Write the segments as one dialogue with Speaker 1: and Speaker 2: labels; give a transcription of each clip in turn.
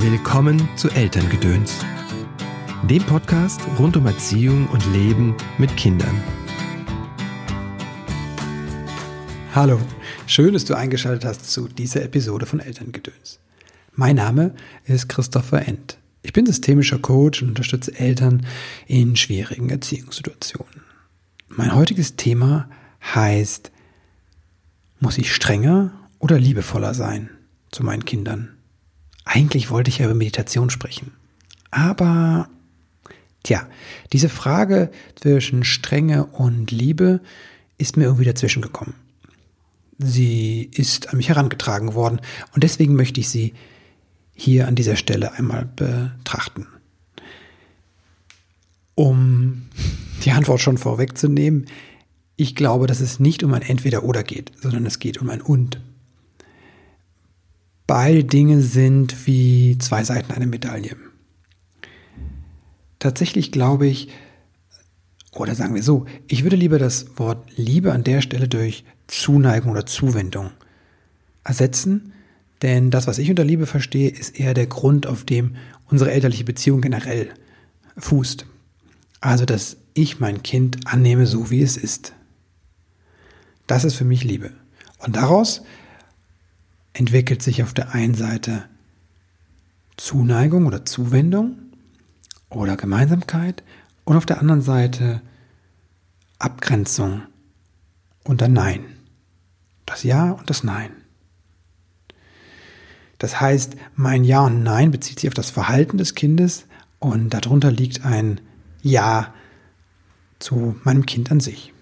Speaker 1: Willkommen zu Elterngedöns, dem Podcast rund um Erziehung und Leben mit Kindern.
Speaker 2: Hallo, schön, dass du eingeschaltet hast zu dieser Episode von Elterngedöns. Mein Name ist Christopher End. Ich bin systemischer Coach und unterstütze Eltern in schwierigen Erziehungssituationen. Mein heutiges Thema heißt, muss ich strenger oder liebevoller sein zu meinen Kindern? Eigentlich wollte ich ja über Meditation sprechen. Aber, tja, diese Frage zwischen Strenge und Liebe ist mir irgendwie dazwischen gekommen. Sie ist an mich herangetragen worden und deswegen möchte ich sie hier an dieser Stelle einmal betrachten. Um die Antwort schon vorwegzunehmen, ich glaube, dass es nicht um ein Entweder-Oder geht, sondern es geht um ein Und. Beide Dinge sind wie zwei Seiten einer Medaille. Tatsächlich glaube ich, oder sagen wir so, ich würde lieber das Wort Liebe an der Stelle durch Zuneigung oder Zuwendung ersetzen, denn das, was ich unter Liebe verstehe, ist eher der Grund, auf dem unsere elterliche Beziehung generell fußt. Also, dass ich mein Kind annehme, so wie es ist. Das ist für mich Liebe. Und daraus entwickelt sich auf der einen Seite Zuneigung oder Zuwendung oder Gemeinsamkeit und auf der anderen Seite Abgrenzung und dann Nein. Das Ja und das Nein. Das heißt, mein Ja und Nein bezieht sich auf das Verhalten des Kindes und darunter liegt ein Ja zu meinem Kind an sich.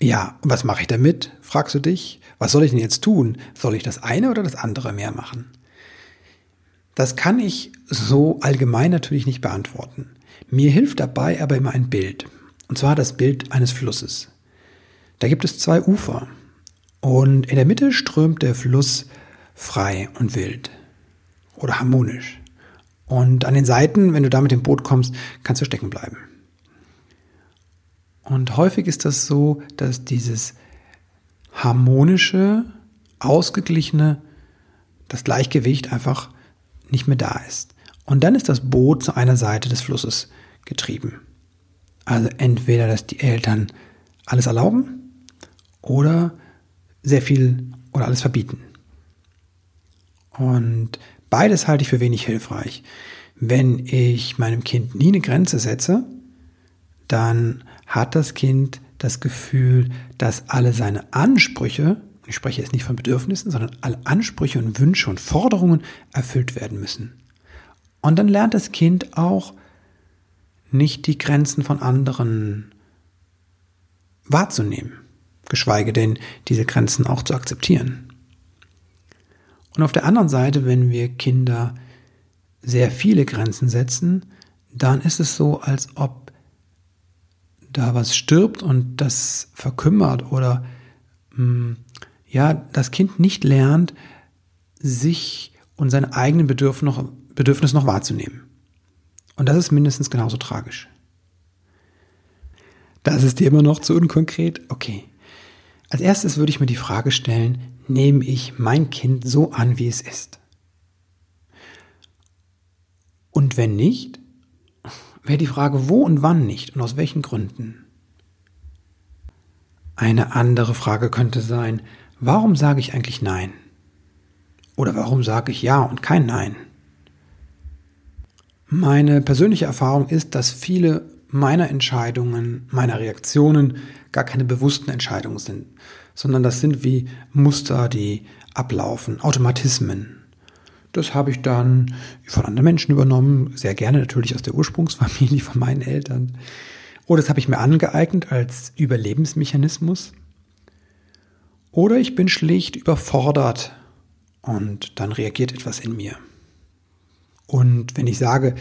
Speaker 2: Ja, was mache ich damit? fragst du dich. Was soll ich denn jetzt tun? Soll ich das eine oder das andere mehr machen? Das kann ich so allgemein natürlich nicht beantworten. Mir hilft dabei aber immer ein Bild. Und zwar das Bild eines Flusses. Da gibt es zwei Ufer. Und in der Mitte strömt der Fluss frei und wild. Oder harmonisch. Und an den Seiten, wenn du da mit dem Boot kommst, kannst du stecken bleiben. Und häufig ist das so, dass dieses harmonische, ausgeglichene, das Gleichgewicht einfach nicht mehr da ist. Und dann ist das Boot zu einer Seite des Flusses getrieben. Also entweder, dass die Eltern alles erlauben oder sehr viel oder alles verbieten. Und beides halte ich für wenig hilfreich. Wenn ich meinem Kind nie eine Grenze setze, dann hat das Kind das Gefühl, dass alle seine Ansprüche, ich spreche jetzt nicht von Bedürfnissen, sondern alle Ansprüche und Wünsche und Forderungen erfüllt werden müssen. Und dann lernt das Kind auch nicht die Grenzen von anderen wahrzunehmen, geschweige denn diese Grenzen auch zu akzeptieren. Und auf der anderen Seite, wenn wir Kinder sehr viele Grenzen setzen, dann ist es so, als ob da was stirbt und das verkümmert oder mh, hm, ja, das Kind nicht lernt, sich und seine eigenen Bedürfnisse noch, Bedürfnisse noch wahrzunehmen. Und das ist mindestens genauso tragisch. Das ist dir immer noch zu unkonkret? Okay. Als erstes würde ich mir die Frage stellen, nehme ich mein Kind so an, wie es ist? Und wenn nicht, wäre die Frage, wo und wann nicht und aus welchen Gründen. Eine andere Frage könnte sein, warum sage ich eigentlich Nein? Oder warum sage ich Ja und kein Nein? Meine persönliche Erfahrung ist, dass viele meiner Entscheidungen, meiner Reaktionen gar keine bewussten Entscheidungen sind, sondern das sind wie Muster, die ablaufen, Automatismen. Das habe ich dann von anderen Menschen übernommen, sehr gerne natürlich aus der Ursprungsfamilie von meinen Eltern. Oder das habe ich mir angeeignet als Überlebensmechanismus. Oder ich bin schlicht überfordert und dann reagiert etwas in mir. Und wenn ich sage,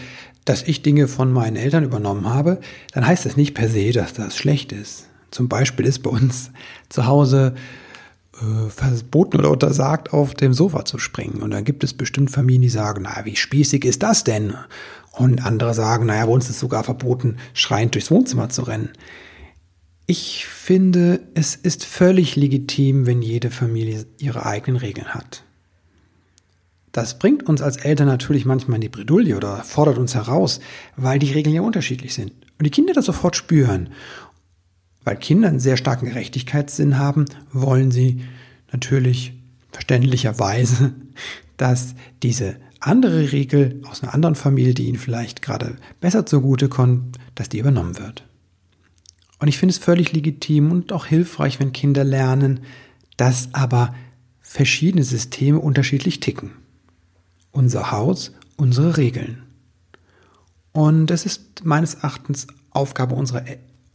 Speaker 2: dass ich Dinge von meinen Eltern übernommen habe, dann heißt das nicht per se, dass das schlecht ist. Zum Beispiel ist bei uns zu Hause verboten oder untersagt, auf dem Sofa zu springen. Und dann gibt es bestimmt Familien, die sagen, na, wie spießig ist das denn? Und andere sagen, naja, bei uns ist sogar verboten, schreiend durchs Wohnzimmer zu rennen. Ich finde, es ist völlig legitim, wenn jede Familie ihre eigenen Regeln hat. Das bringt uns als Eltern natürlich manchmal in die Bredouille oder fordert uns heraus, weil die Regeln ja unterschiedlich sind. Und die Kinder das sofort spüren. Weil Kinder einen sehr starken Gerechtigkeitssinn haben, wollen sie natürlich verständlicherweise, dass diese andere Regel aus einer anderen Familie, die ihnen vielleicht gerade besser zugute kommt, dass die übernommen wird. Und ich finde es völlig legitim und auch hilfreich, wenn Kinder lernen, dass aber verschiedene Systeme unterschiedlich ticken. Unser Haus, unsere Regeln. Und es ist meines Erachtens Aufgabe unserer,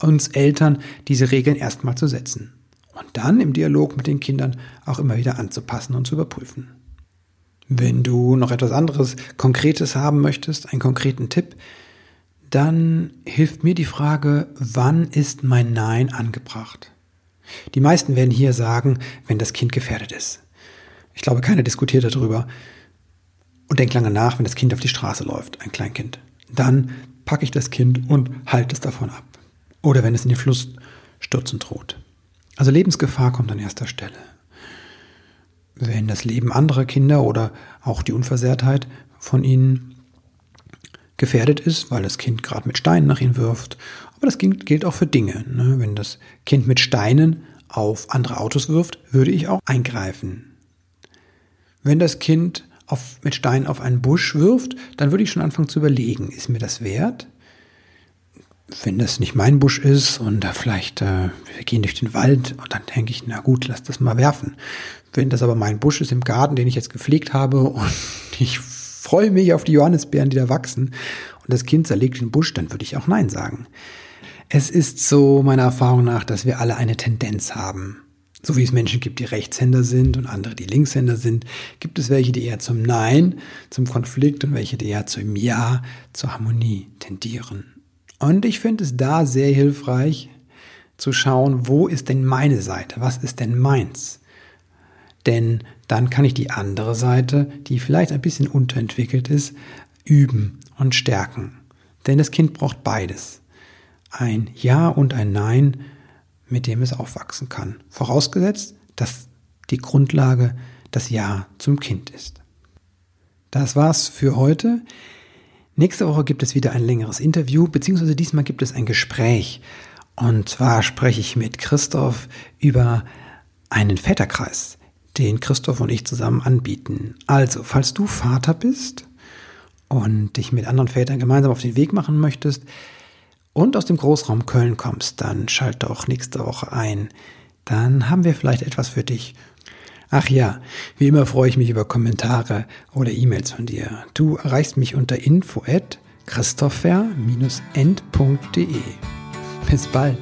Speaker 2: uns Eltern, diese Regeln erstmal zu setzen. Und dann im Dialog mit den Kindern auch immer wieder anzupassen und zu überprüfen. Wenn du noch etwas anderes Konkretes haben möchtest, einen konkreten Tipp, dann hilft mir die Frage, wann ist mein Nein angebracht? Die meisten werden hier sagen, wenn das Kind gefährdet ist. Ich glaube, keiner diskutiert darüber. Und denkt lange nach, wenn das Kind auf die Straße läuft, ein Kleinkind. Dann packe ich das Kind und halte es davon ab. Oder wenn es in den Fluss stürzen droht. Also Lebensgefahr kommt an erster Stelle wenn das Leben anderer Kinder oder auch die Unversehrtheit von ihnen gefährdet ist, weil das Kind gerade mit Steinen nach ihnen wirft. Aber das gilt auch für Dinge. Ne? Wenn das Kind mit Steinen auf andere Autos wirft, würde ich auch eingreifen. Wenn das Kind auf, mit Steinen auf einen Busch wirft, dann würde ich schon anfangen zu überlegen, ist mir das wert? Wenn das nicht mein Busch ist und da vielleicht äh, wir gehen durch den Wald und dann denke ich, na gut, lass das mal werfen. Wenn das aber mein Busch ist im Garten, den ich jetzt gepflegt habe und ich freue mich auf die Johannisbeeren, die da wachsen und das Kind zerlegt den Busch, dann würde ich auch Nein sagen. Es ist so meiner Erfahrung nach, dass wir alle eine Tendenz haben. So wie es Menschen gibt, die Rechtshänder sind und andere, die Linkshänder sind, gibt es welche, die eher zum Nein, zum Konflikt und welche, die eher zum Ja, zur Harmonie tendieren. Und ich finde es da sehr hilfreich zu schauen, wo ist denn meine Seite? Was ist denn meins? Denn dann kann ich die andere Seite, die vielleicht ein bisschen unterentwickelt ist, üben und stärken. Denn das Kind braucht beides. Ein Ja und ein Nein, mit dem es aufwachsen kann. Vorausgesetzt, dass die Grundlage das Ja zum Kind ist. Das war's für heute. Nächste Woche gibt es wieder ein längeres Interview, beziehungsweise diesmal gibt es ein Gespräch. Und zwar spreche ich mit Christoph über einen Väterkreis den Christoph und ich zusammen anbieten. Also, falls du Vater bist und dich mit anderen Vätern gemeinsam auf den Weg machen möchtest und aus dem Großraum Köln kommst, dann schalt doch nächste Woche ein. Dann haben wir vielleicht etwas für dich. Ach ja, wie immer freue ich mich über Kommentare oder E-Mails von dir. Du erreichst mich unter info at christopher-end.de. Bis bald.